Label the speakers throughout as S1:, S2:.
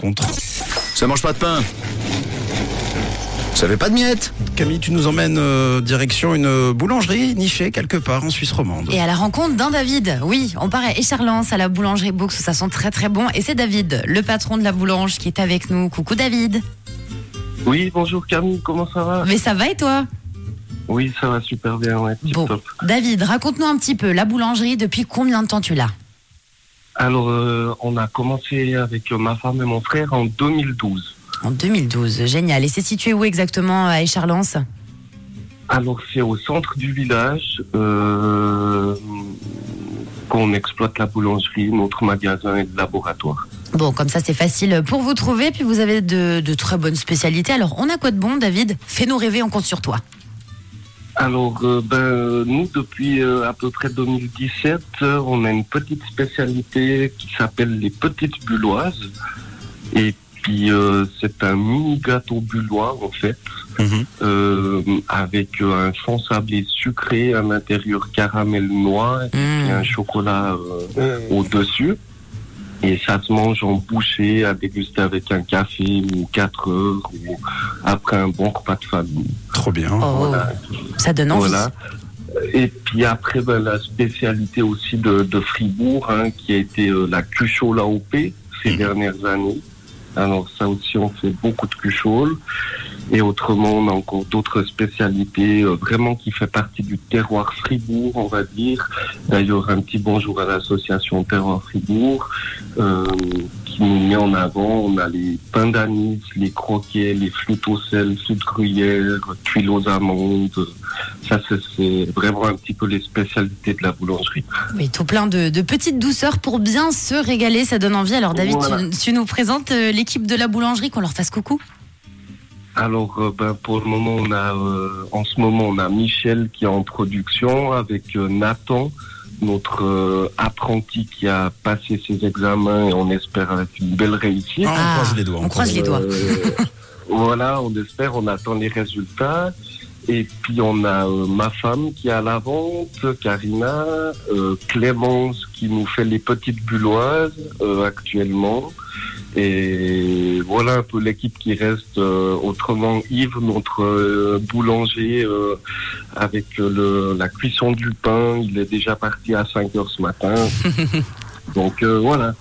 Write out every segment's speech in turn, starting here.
S1: Contre.
S2: Ça mange pas de pain. Ça fait pas de miettes.
S1: Camille, tu nous emmènes euh, direction une boulangerie nichée quelque part en Suisse romande.
S3: Et à la rencontre d'un David. Oui, on part à Écharlens, à la boulangerie où ça sent très très bon. Et c'est David, le patron de la boulange, qui est avec nous. Coucou David.
S4: Oui, bonjour Camille, comment ça va?
S3: Mais ça va et toi?
S4: Oui, ça va super bien, ouais, tip
S3: Bon.
S4: top.
S3: David, raconte-nous un petit peu, la boulangerie, depuis combien de temps tu l'as
S4: Alors, euh, on a commencé avec euh, ma femme et mon frère en 2012.
S3: En 2012, génial. Et c'est situé où exactement à Écharlens?
S4: Alors, c'est au centre du village euh, qu'on exploite la boulangerie, notre magasin et le laboratoire.
S3: Bon, comme ça c'est facile pour vous trouver, puis vous avez de, de très bonnes spécialités. Alors, on a quoi de bon, David? Fais-nous rêver, on compte sur toi.
S4: Alors, euh, ben, nous, depuis euh, à peu près 2017, euh, on a une petite spécialité qui s'appelle les petites bulloises. Et puis, euh, c'est un mini gâteau bullois, en fait,
S1: Mhm.
S4: euh, avec euh, un fond sablé sucré, un intérieur caramel noir et
S3: Mmh.
S4: un chocolat euh, au-dessus. Et ça se mange en bouchée, à déguster avec un café ou 4 heures, ou après un bon repas de famille.
S1: Trop bien.
S3: Oh,
S4: Voilà.
S3: ça donne envie.
S4: Voilà. Et puis après, ben, la spécialité aussi de, de Fribourg, hein, qui a été euh, la cuchole AOP ces
S1: Mhm.
S4: dernières années. Alors ça aussi, on fait beaucoup de cuchole. Et autrement, on a encore d'autres spécialités, euh, vraiment qui fait partie du terroir Fribourg, on va dire. D'ailleurs, un petit bonjour à l'association Terroir Fribourg, euh, qui nous met en avant. On a les pains d'anis, les croquets, les flûtes au sel, flûtes gruyère, tuiles aux amandes. Ça, c'est- vraiment un petit peu les spécialités de la boulangerie.
S3: Oui, tout plein de, de petites douceurs pour bien se régaler, ça donne envie. Alors David,
S4: Voilà.
S3: tu, tu nous présentes euh, l'équipe de la boulangerie, qu'on leur fasse coucou
S4: Alors, euh, ben, pour le moment, on a, euh, en ce moment, on a Michel qui est en production avec euh, Nathan, notre euh, apprenti qui a passé ses examens et on espère avec une belle réussite.
S1: Ah, on croise les doigts.
S3: on croise les doigts.
S4: Euh, voilà, on espère, on attend les résultats. Et puis on a euh, ma femme qui est à la vente, Karina, euh, Clémence qui nous fait les petites bulloises euh, actuellement. Et voilà un peu l'équipe qui reste. autrement, Yves, notre boulanger, avec le, la cuisson du pain, il est déjà parti à 5 heures ce matin. Donc voilà.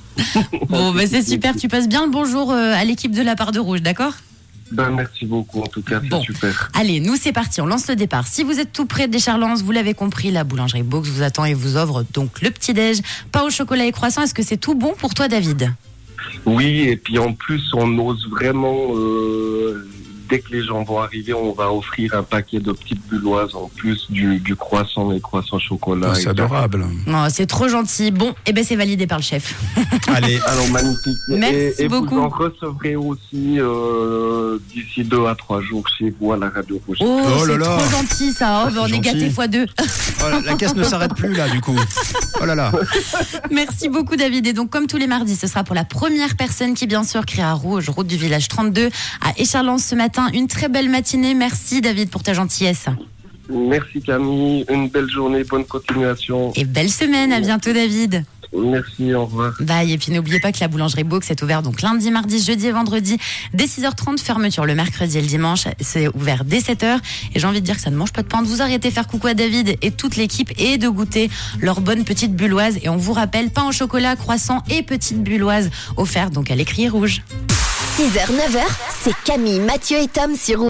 S3: Bon, bah, c'est super, tu passes bien le bonjour à l'équipe de la part de rouge, d'accord?
S4: Ben, merci beaucoup, en tout cas, c'est
S3: Bon.
S4: super.
S3: Allez, nous c'est parti, on lance le départ. Si vous êtes tout près des Charlens, vous l'avez compris, la boulangerie Box vous attend et vous offre donc le petit-déj, pain au chocolat et croissant. Est-ce que c'est tout bon pour toi, David?
S4: Oui, et puis en plus, on ose vraiment, euh, dès que les gens vont arriver, on va offrir un paquet de petites bulloises en plus du, du croissant et croissant chocolat.
S1: Oh, c'est adorable.
S3: Non, c'est trop gentil. Bon, et ben c'est validé par le chef.
S1: Allez,
S4: Alors magnifique.
S3: Merci
S4: et, et
S3: beaucoup.
S4: vous en recevrez aussi euh, d'ici deux à trois jours chez vous à la radio rouge.
S3: Oh,
S1: Oh là
S3: c'est trop gentil ça. Oh, ben, on est gâtés fois deux.
S1: oh, la- la caisse ne s'arrête plus là du coup. Oh là là.
S3: Merci beaucoup David. Et donc comme tous les mardis, ce sera pour la première personne qui bien sûr criera rouge, route du village 32 à Écharlens ce matin. Une très belle matinée. Merci David pour ta gentillesse.
S4: Merci Camille, une belle journée, bonne continuation.
S3: Et belle semaine. À bientôt David.
S4: Merci, au revoir.
S3: Bye. Et puis n'oubliez pas que la boulangerie Box est ouverte donc lundi, mardi, jeudi et vendredi dès 6h30. Fermeture le mercredi et le dimanche. C'est ouvert dès 7h. Et j'ai envie de dire que ça ne mange pas de pain. De vous arrêter faire coucou à David et toute l'équipe et de goûter leurs bonnes petites bulloises. Et on vous rappelle pain au chocolat, croissant et petites bulloises offertes donc à l'écrit rouge.
S5: 6h, 9h, c'est Camille, Mathieu et Tom sur.